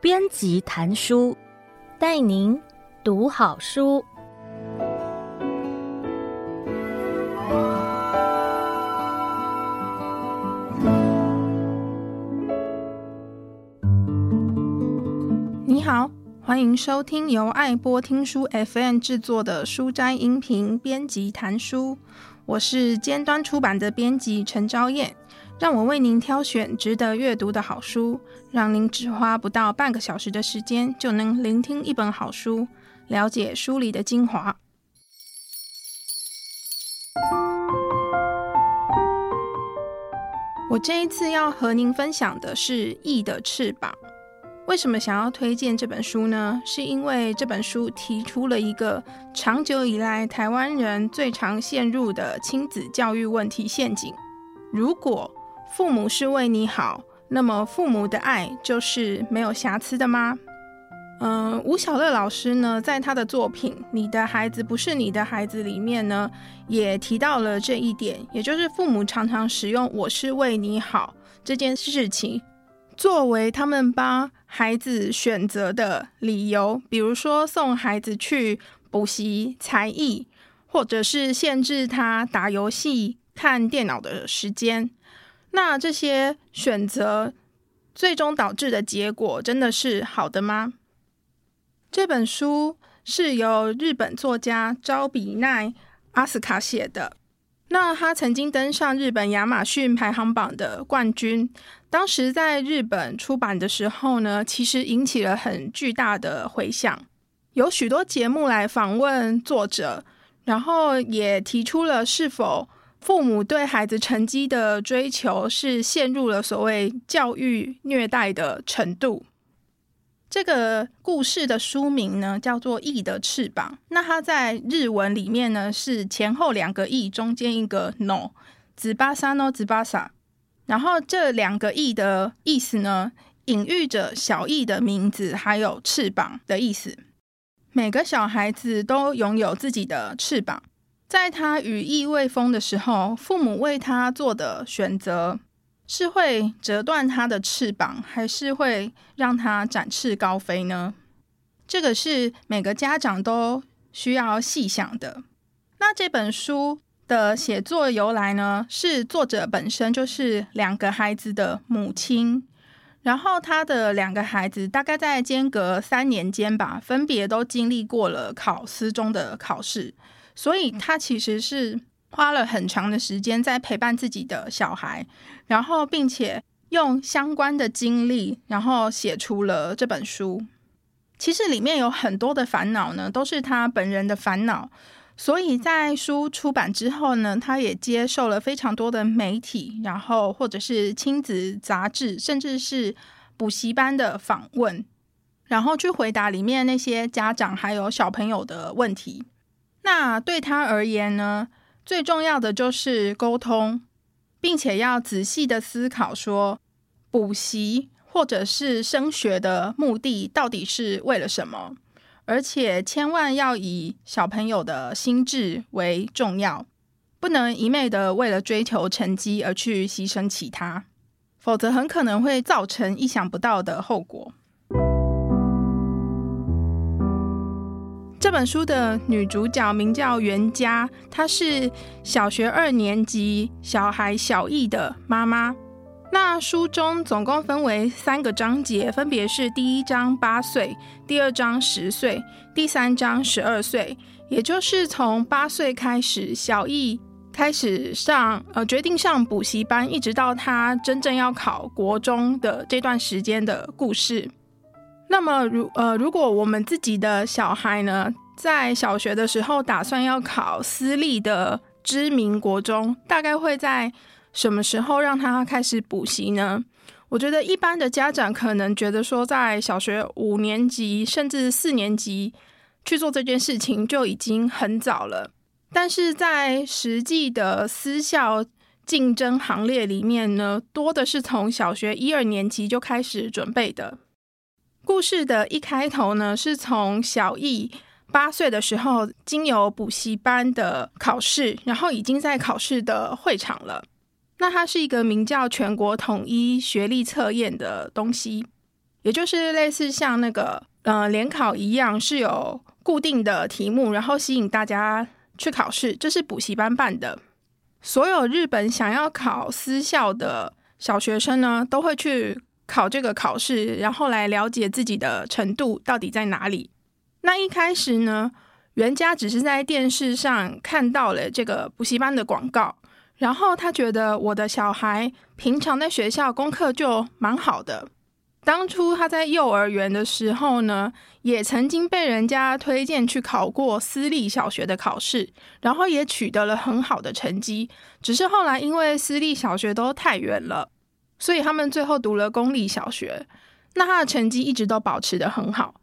编辑谈书，带您读好书。你好，欢迎收听由爱播听书 FM 制作的书斋音频编辑谈书。我是尖端出版的编辑陈昭燕。让我为您挑选值得阅读的好书，让您只花不到半个小时的时间就能聆听一本好书，了解书里的精华。我这一次要和您分享的是《翼的翅膀》。为什么想要推荐这本书呢？是因为这本书提出了一个长久以来台湾人最常陷入的亲子教育问题陷阱：如果父母是为你好，那么父母的爱就是没有瑕疵的吗？嗯、吴晓乐老师呢，在他的作品《你的孩子不是你的孩子》里面呢，也提到了这一点，也就是父母常常使用“我是为你好”这件事情，作为他们帮孩子选择的理由，比如说送孩子去补习才艺，或者是限制他打游戏、看电脑的时间。那这些选择最终导致的结果真的是好的吗？这本书是由日本作家招比奈阿斯卡写的。那他曾经登上日本亚马逊排行榜的冠军。当时在日本出版的时候呢，其实引起了很巨大的回响，有许多节目来访问作者，然后也提出了是否。父母对孩子成绩的追求是陷入了所谓教育虐待的程度。这个故事的书名呢，叫做《翼的翅膀》。那它在日文里面呢，是前后两个“翼”，中间一个 “no”，紫巴沙 no 紫巴沙。然后这两个“翼”的意思呢，隐喻着小翼的名字，还有翅膀的意思。每个小孩子都拥有自己的翅膀。在他羽翼未丰的时候，父母为他做的选择是会折断他的翅膀，还是会让他展翅高飞呢？这个是每个家长都需要细想的。那这本书的写作由来呢，是作者本身就是两个孩子的母亲，然后他的两个孩子大概在间隔三年间吧，分别都经历过了考私中的考试。所以他其实是花了很长的时间在陪伴自己的小孩，然后并且用相关的经历，然后写出了这本书。其实里面有很多的烦恼呢，都是他本人的烦恼。所以在书出版之后呢，他也接受了非常多的媒体，然后或者是亲子杂志，甚至是补习班的访问，然后去回答里面那些家长还有小朋友的问题。那对他而言呢，最重要的就是沟通，并且要仔细的思考说，补习或者是升学的目的到底是为了什么？而且千万要以小朋友的心智为重要，不能一昧的为了追求成绩而去牺牲其他，否则很可能会造成意想不到的后果。这本书的女主角名叫袁佳，她是小学二年级小孩小易的妈妈。那书中总共分为三个章节，分别是第一章八岁，第二章十岁，第三章十二岁。也就是从八岁开始，小易开始上呃决定上补习班，一直到他真正要考国中的这段时间的故事。那么，如呃，如果我们自己的小孩呢，在小学的时候打算要考私立的知名国中，大概会在什么时候让他开始补习呢？我觉得一般的家长可能觉得说，在小学五年级甚至四年级去做这件事情就已经很早了，但是在实际的私校竞争行列里面呢，多的是从小学一二年级就开始准备的。故事的一开头呢，是从小翼八岁的时候，经由补习班的考试，然后已经在考试的会场了。那它是一个名叫全国统一学历测验的东西，也就是类似像那个呃联考一样，是有固定的题目，然后吸引大家去考试。这是补习班办的。所有日本想要考私校的小学生呢，都会去考这个考试，然后来了解自己的程度到底在哪里。那一开始呢，原家只是在电视上看到了这个补习班的广告。然后他觉得我的小孩平常在学校功课就蛮好的。当初他在幼儿园的时候呢，也曾经被人家推荐去考过私立小学的考试，然后也取得了很好的成绩。只是后来因为私立小学都太远了，所以他们最后读了公立小学。那他的成绩一直都保持的很好。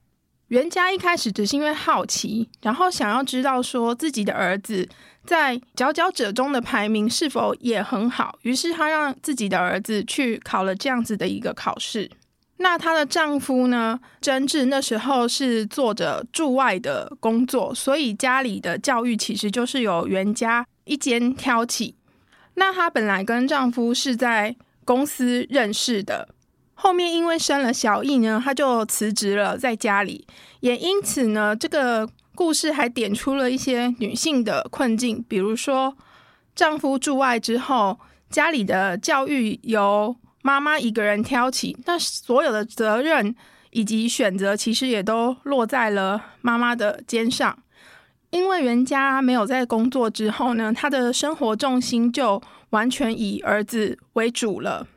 袁家一开始只是因为好奇，然后想要知道说自己的儿子在佼佼者中的排名是否也很好，于是她让自己的儿子去考了这样子的一个考试。那她的丈夫呢，真治那时候是做着驻外的工作，所以家里的教育其实就是由袁家一肩挑起。那她本来跟丈夫是在公司认识的。后面因为生了小易呢，她就辞职了，在家里。也因此呢，这个故事还点出了一些女性的困境，比如说丈夫驻外之后，家里的教育由妈妈一个人挑起，那所有的责任以及选择其实也都落在了妈妈的肩上。因为原家没有在工作之后呢，她的生活重心就完全以儿子为主了。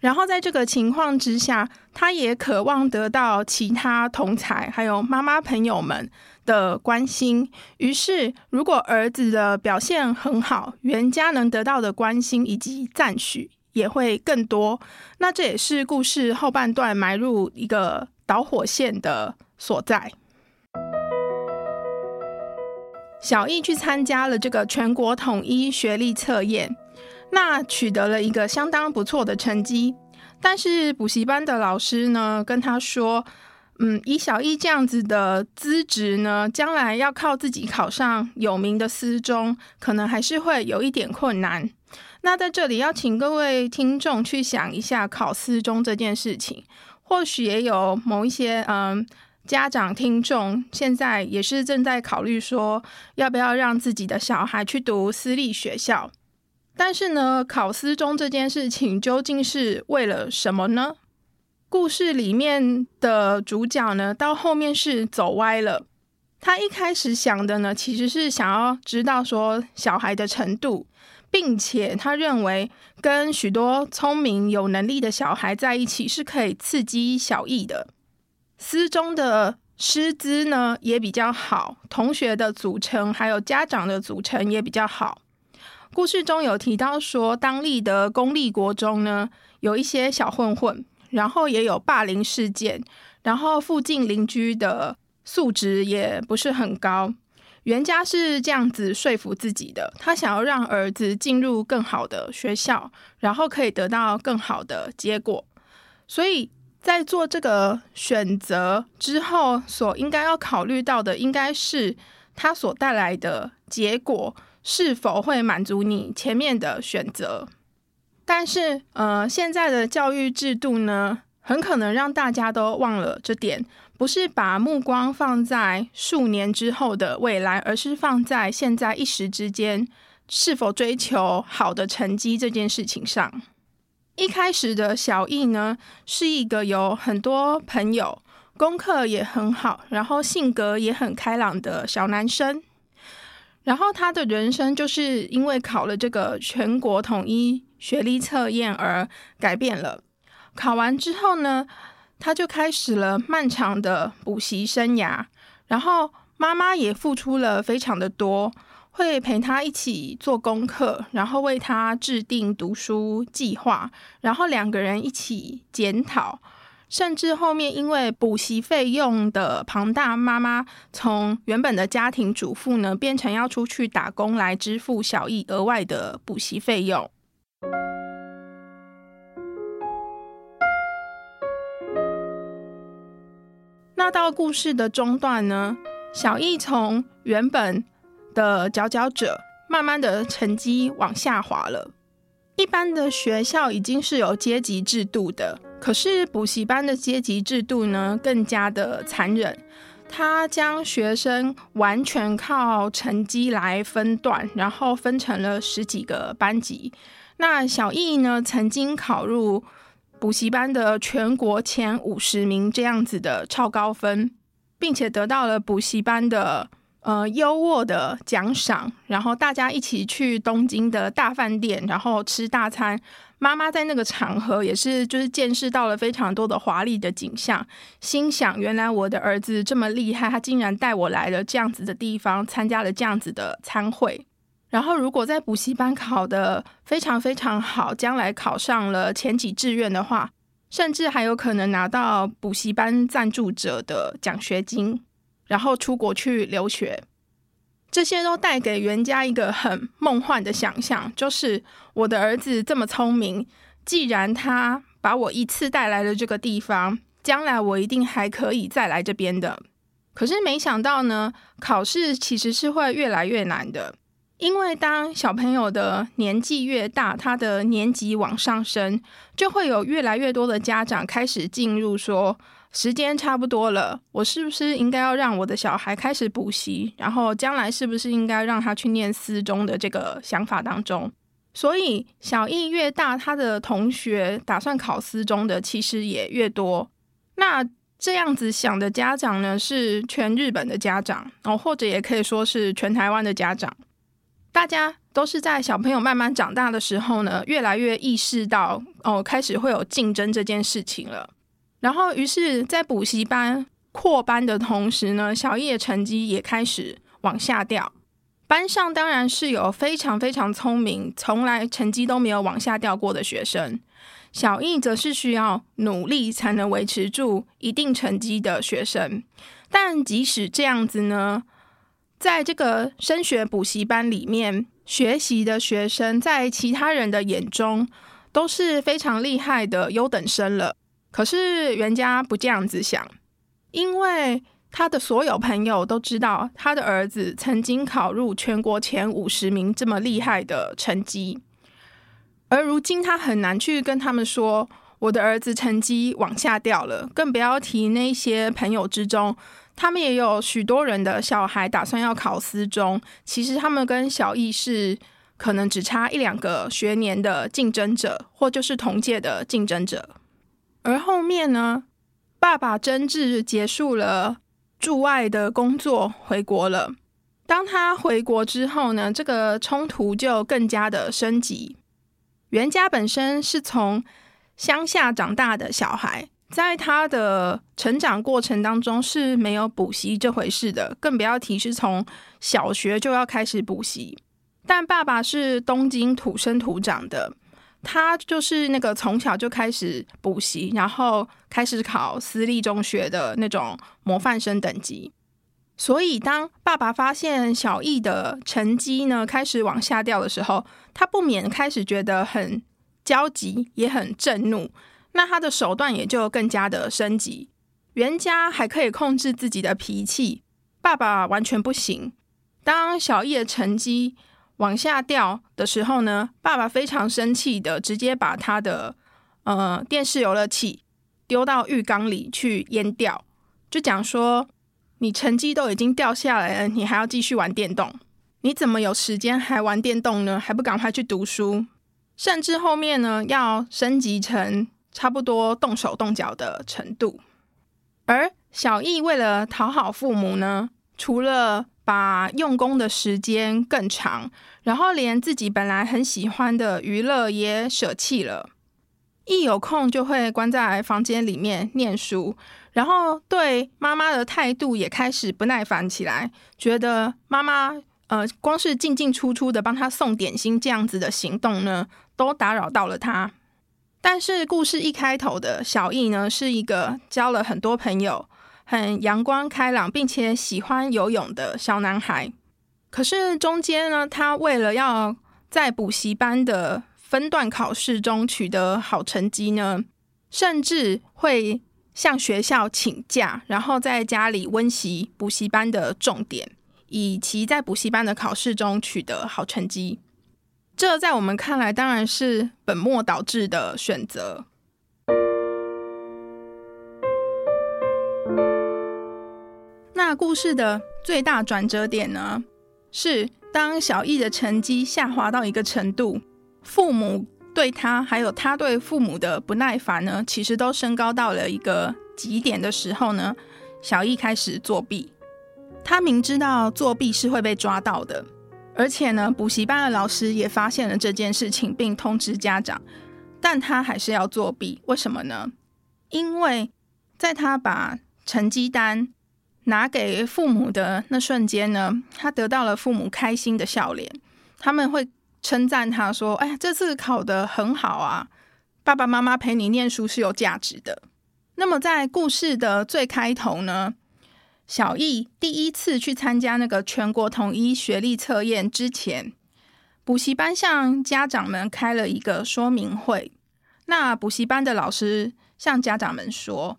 然后在这个情况之下，他也渴望得到其他同才还有妈妈朋友们的关心。于是，如果儿子的表现很好，原家能得到的关心以及赞许也会更多。那这也是故事后半段埋入一个导火线的所在。小艺去参加了这个全国统一学历测验。那取得了一个相当不错的成绩，但是补习班的老师呢，跟他说，嗯，以小艺这样子的资质呢，将来要靠自己考上有名的私中，可能还是会有一点困难。那在这里要请各位听众去想一下考私中这件事情，或许也有某一些嗯家长听众现在也是正在考虑说，要不要让自己的小孩去读私立学校。但是呢，考私中这件事情究竟是为了什么呢？故事里面的主角呢，到后面是走歪了。他一开始想的呢，其实是想要知道说小孩的程度，并且他认为跟许多聪明有能力的小孩在一起是可以刺激小艺的。私中的师资呢也比较好，同学的组成还有家长的组成也比较好。故事中有提到说，当地的公立国中呢，有一些小混混，然后也有霸凌事件，然后附近邻居的素质也不是很高。原家是这样子说服自己的，他想要让儿子进入更好的学校，然后可以得到更好的结果。所以在做这个选择之后，所应该要考虑到的，应该是他所带来的结果。是否会满足你前面的选择？但是，呃，现在的教育制度呢，很可能让大家都忘了这点，不是把目光放在数年之后的未来，而是放在现在一时之间是否追求好的成绩这件事情上。一开始的小艺呢，是一个有很多朋友、功课也很好，然后性格也很开朗的小男生。然后他的人生就是因为考了这个全国统一学历测验而改变了。考完之后呢，他就开始了漫长的补习生涯。然后妈妈也付出了非常的多，会陪他一起做功课，然后为他制定读书计划，然后两个人一起检讨。甚至后面因为补习费用的庞大，妈妈从原本的家庭主妇呢，变成要出去打工来支付小艺额外的补习费用。那到故事的中段呢，小艺从原本的佼佼者，慢慢的成绩往下滑了。一般的学校已经是有阶级制度的，可是补习班的阶级制度呢，更加的残忍。他将学生完全靠成绩来分段，然后分成了十几个班级。那小艺呢，曾经考入补习班的全国前五十名这样子的超高分，并且得到了补习班的。呃，优渥的奖赏，然后大家一起去东京的大饭店，然后吃大餐。妈妈在那个场合也是，就是见识到了非常多的华丽的景象，心想：原来我的儿子这么厉害，他竟然带我来了这样子的地方，参加了这样子的参会。然后，如果在补习班考得非常非常好，将来考上了前几志愿的话，甚至还有可能拿到补习班赞助者的奖学金。然后出国去留学，这些都带给袁家一个很梦幻的想象，就是我的儿子这么聪明，既然他把我一次带来了这个地方，将来我一定还可以再来这边的。可是没想到呢，考试其实是会越来越难的，因为当小朋友的年纪越大，他的年级往上升，就会有越来越多的家长开始进入说。时间差不多了，我是不是应该要让我的小孩开始补习？然后将来是不是应该让他去念私中的这个想法当中？所以小艺越大，他的同学打算考私中的其实也越多。那这样子想的家长呢，是全日本的家长哦，或者也可以说是全台湾的家长。大家都是在小朋友慢慢长大的时候呢，越来越意识到哦，开始会有竞争这件事情了。然后，于是，在补习班扩班的同时呢，小艺的成绩也开始往下掉。班上当然是有非常非常聪明，从来成绩都没有往下掉过的学生。小艺则是需要努力才能维持住一定成绩的学生。但即使这样子呢，在这个升学补习班里面学习的学生，在其他人的眼中都是非常厉害的优等生了。可是袁家不这样子想，因为他的所有朋友都知道他的儿子曾经考入全国前五十名这么厉害的成绩，而如今他很难去跟他们说我的儿子成绩往下掉了，更不要提那些朋友之中，他们也有许多人的小孩打算要考私中，其实他们跟小艺是可能只差一两个学年的竞争者，或就是同届的竞争者。而后面呢，爸爸真治结束了驻外的工作，回国了。当他回国之后呢，这个冲突就更加的升级。袁家本身是从乡下长大的小孩，在他的成长过程当中是没有补习这回事的，更不要提是从小学就要开始补习。但爸爸是东京土生土长的。他就是那个从小就开始补习，然后开始考私立中学的那种模范生等级。所以，当爸爸发现小艺的成绩呢开始往下掉的时候，他不免开始觉得很焦急，也很震怒。那他的手段也就更加的升级。袁家还可以控制自己的脾气，爸爸完全不行。当小艺的成绩往下掉的时候呢，爸爸非常生气的，直接把他的呃电视游乐器丢到浴缸里去淹掉，就讲说：“你成绩都已经掉下来了，你还要继续玩电动？你怎么有时间还玩电动呢？还不赶快去读书？甚至后面呢，要升级成差不多动手动脚的程度。”而小艺为了讨好父母呢，除了把用功的时间更长，然后连自己本来很喜欢的娱乐也舍弃了。一有空就会关在房间里面念书，然后对妈妈的态度也开始不耐烦起来，觉得妈妈呃光是进进出出的帮他送点心这样子的行动呢，都打扰到了他。但是故事一开头的小艺呢，是一个交了很多朋友。很阳光开朗，并且喜欢游泳的小男孩。可是中间呢，他为了要在补习班的分段考试中取得好成绩呢，甚至会向学校请假，然后在家里温习补习班的重点，以期在补习班的考试中取得好成绩。这在我们看来当然是本末倒置的选择。那故事的最大转折点呢，是当小艺的成绩下滑到一个程度，父母对他还有他对父母的不耐烦呢，其实都升高到了一个极点的时候呢，小艺开始作弊。他明知道作弊是会被抓到的，而且呢，补习班的老师也发现了这件事情，并通知家长，但他还是要作弊。为什么呢？因为在他把成绩单拿给父母的那瞬间呢，他得到了父母开心的笑脸，他们会称赞他说：“哎呀，这次考得很好啊，爸爸妈妈陪你念书是有价值的。”那么在故事的最开头呢，小艺第一次去参加那个全国统一学历测验之前，补习班向家长们开了一个说明会。那补习班的老师向家长们说：“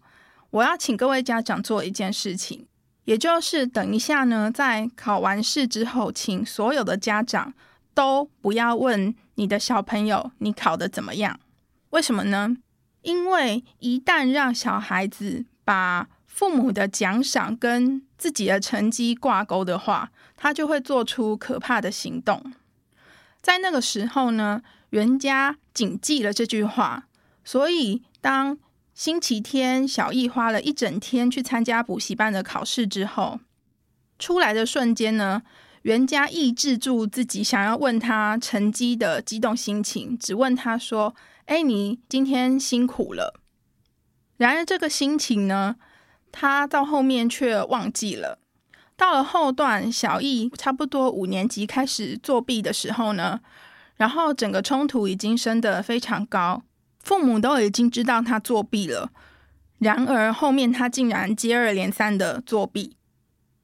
我要请各位家长做一件事情，也就是等一下呢，在考完试之后，请所有的家长都不要问你的小朋友你考得怎么样。为什么呢？因为一旦让小孩子把父母的奖赏跟自己的成绩挂钩的话，他就会做出可怕的行动。在那个时候呢，袁家谨记了这句话，所以当星期天小易花了一整天去参加补习班的考试之后，出来的瞬间呢，袁家抑制住自己想要问他成绩的激动心情，只问他说：“哎，你今天辛苦了。”然而这个心情呢，他到后面却忘记了。到了后段，小易差不多五年级开始作弊的时候呢，然后整个冲突已经升得非常高，父母都已经知道他作弊了。然而后面他竟然接二连三的作弊。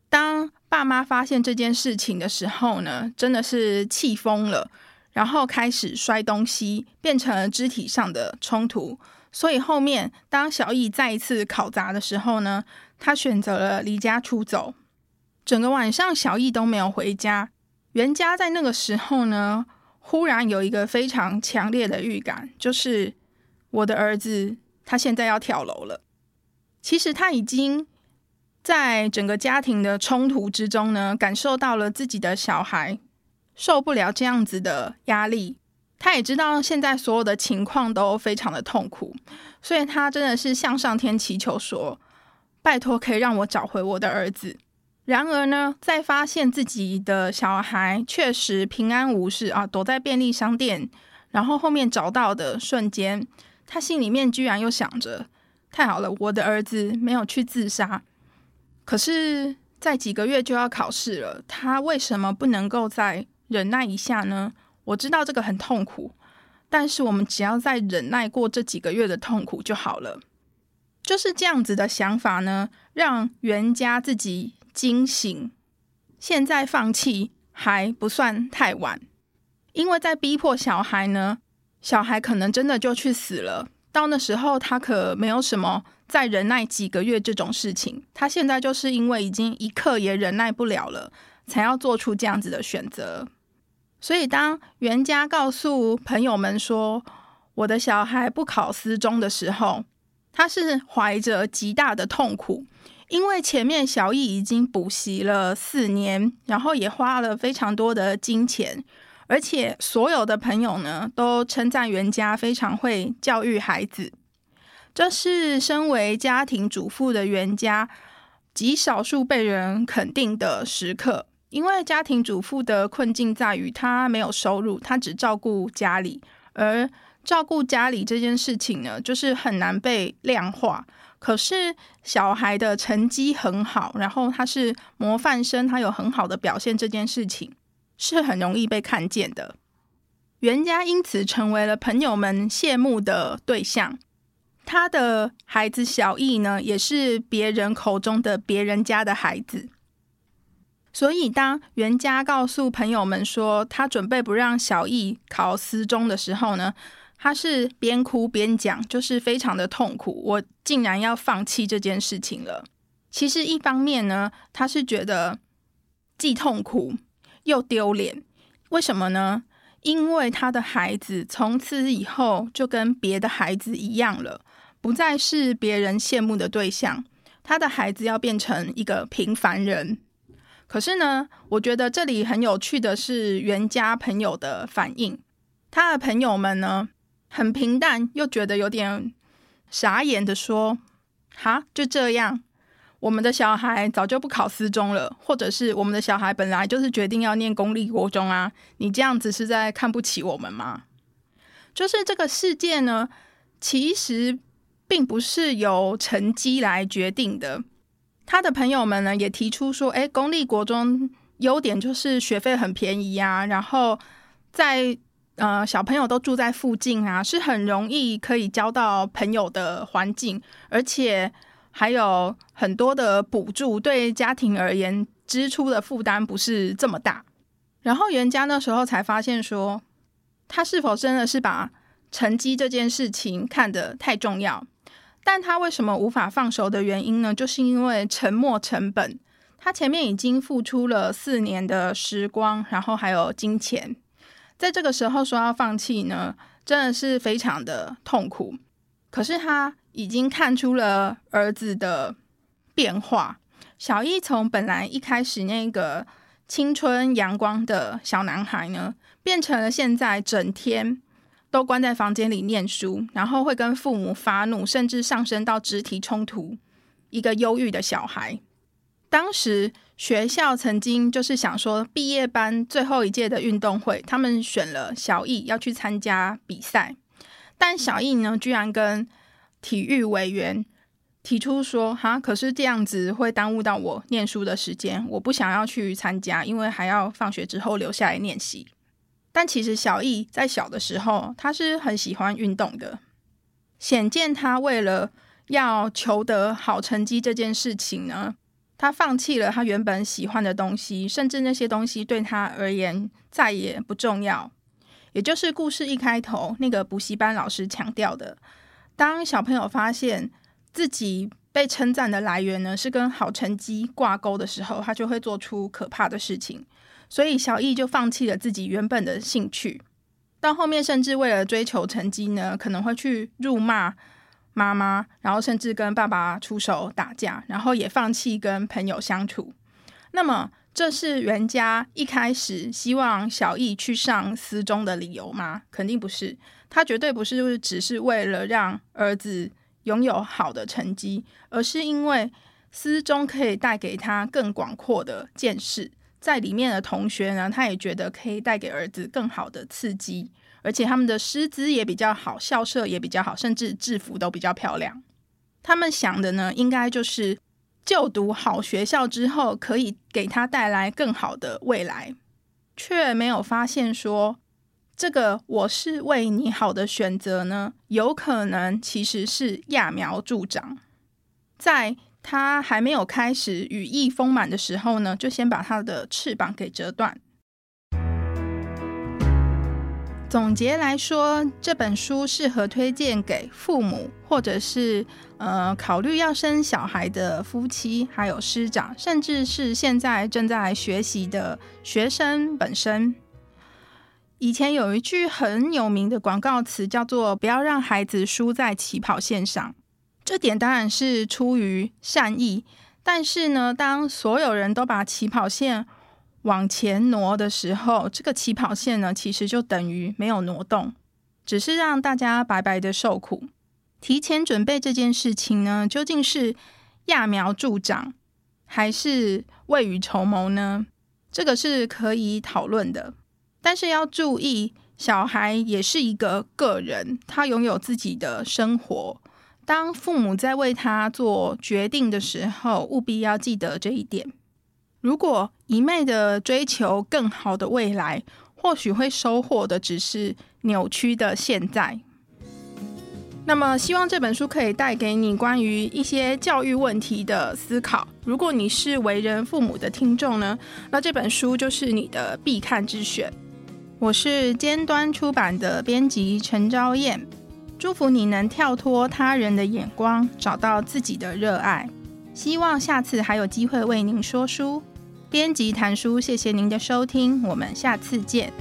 当爸妈发现这件事情的时候呢，真的是气疯了，然后开始摔东西，变成了肢体上的冲突。所以后面，当小艺再一次考砸的时候呢，他选择了离家出走。整个晚上，小艺都没有回家。袁家在那个时候呢，忽然有一个非常强烈的预感，就是我的儿子他现在要跳楼了。其实他已经在整个家庭的冲突之中呢，感受到了自己的小孩受不了这样子的压力。他也知道现在所有的情况都非常的痛苦，所以他真的是向上天祈求说：“拜托，可以让我找回我的儿子。”然而呢，在发现自己的小孩确实平安无事啊，躲在便利商店，然后后面找到的瞬间，他心里面居然又想着：“太好了，我的儿子没有去自杀。”可是，在几个月就要考试了，他为什么不能够再忍耐一下呢？我知道这个很痛苦，但是我们只要再忍耐过这几个月的痛苦就好了。就是这样子的想法呢，让袁家自己惊醒。现在放弃还不算太晚，因为在逼迫小孩呢，小孩可能真的就去死了。到那时候，他可没有什么再忍耐几个月这种事情。他现在就是因为已经一刻也忍耐不了了，才要做出这样子的选择。所以，当袁家告诉朋友们说我的小孩不考私中的时候，他是怀着极大的痛苦，因为前面小艺已经补习了四年，然后也花了非常多的金钱，而且所有的朋友呢都称赞袁家非常会教育孩子，这是身为家庭主妇的袁家极少数被人肯定的时刻。因为家庭主妇的困境在于，她没有收入，她只照顾家里，而照顾家里这件事情呢，就是很难被量化。可是小孩的成绩很好，然后他是模范生，他有很好的表现，这件事情是很容易被看见的。袁家因此成为了朋友们羡慕的对象。他的孩子小艺呢，也是别人口中的别人家的孩子。所以，当袁家告诉朋友们说他准备不让小艺考私中的时候呢，他是边哭边讲，就是非常的痛苦。我竟然要放弃这件事情了。其实，一方面呢，他是觉得既痛苦又丢脸。为什么呢？因为他的孩子从此以后就跟别的孩子一样了，不再是别人羡慕的对象。他的孩子要变成一个平凡人。可是呢，我觉得这里很有趣的是袁家朋友的反应。他的朋友们呢，很平淡又觉得有点傻眼的说：“哈，就这样。”我们的小孩早就不考私中了，或者是我们的小孩本来就是决定要念公立国中啊！你这样子是在看不起我们吗？就是这个世界呢，其实并不是由成绩来决定的。他的朋友们呢也提出说，诶，公立国中优点就是学费很便宜啊，然后在呃小朋友都住在附近啊，是很容易可以交到朋友的环境，而且。还有很多的补助，对家庭而言，支出的负担不是这么大。然后袁家那时候才发现说，他是否真的是把成绩这件事情看得太重要？但他为什么无法放手的原因呢？就是因为沉没成本。他前面已经付出了四年的时光，然后还有金钱，在这个时候说要放弃呢，真的是非常的痛苦。可是他。已经看出了儿子的变化。小易从本来一开始那个青春阳光的小男孩呢，变成了现在整天都关在房间里念书，然后会跟父母发怒，甚至上升到肢体冲突，一个忧郁的小孩。当时学校曾经就是想说，毕业班最后一届的运动会，他们选了小易要去参加比赛，但小易呢，居然跟体育委员提出说：“哈，可是这样子会耽误到我念书的时间，我不想要去参加，因为还要放学之后留下来练习。”但其实小易在小的时候，他是很喜欢运动的。显见他为了要求得好成绩这件事情呢，他放弃了他原本喜欢的东西，甚至那些东西对他而言再也不重要。也就是故事一开头那个补习班老师强调的。当小朋友发现自己被称赞的来源呢，是跟好成绩挂钩的时候，他就会做出可怕的事情。所以小易就放弃了自己原本的兴趣，到后面甚至为了追求成绩呢，可能会去辱骂妈妈，然后甚至跟爸爸出手打架，然后也放弃跟朋友相处。那么，这是袁家一开始希望小易去上私中的理由吗？肯定不是。他绝对不是就是只是为了让儿子拥有好的成绩，而是因为私中可以带给他更广阔的见识，在里面的同学呢，他也觉得可以带给儿子更好的刺激，而且他们的师资也比较好，校舍也比较好，甚至制服都比较漂亮。他们想的呢，应该就是就读好学校之后，可以给他带来更好的未来，却没有发现说。这个我是为你好的选择呢，有可能其实是揠苗助长，在他还没有开始羽翼丰满的时候呢，就先把他的翅膀给折断。总结来说，这本书适合推荐给父母，或者是呃考虑要生小孩的夫妻，还有师长，甚至是现在正在学习的学生本身。以前有一句很有名的广告词，叫做“不要让孩子输在起跑线上”。这点当然是出于善意，但是呢，当所有人都把起跑线往前挪的时候，这个起跑线呢，其实就等于没有挪动，只是让大家白白的受苦。提前准备这件事情呢，究竟是揠苗助长，还是未雨绸缪呢？这个是可以讨论的。但是要注意，小孩也是一个个人，他拥有自己的生活。当父母在为他做决定的时候，务必要记得这一点。如果一昧的追求更好的未来，或许会收获的只是扭曲的现在。那么，希望这本书可以带给你关于一些教育问题的思考。如果你是为人父母的听众呢，那这本书就是你的必看之选。我是尖端出版的编辑陈昭燕，祝福你能跳脱他人的眼光，找到自己的热爱。希望下次还有机会为您说书。编辑谈书，谢谢您的收听，我们下次见。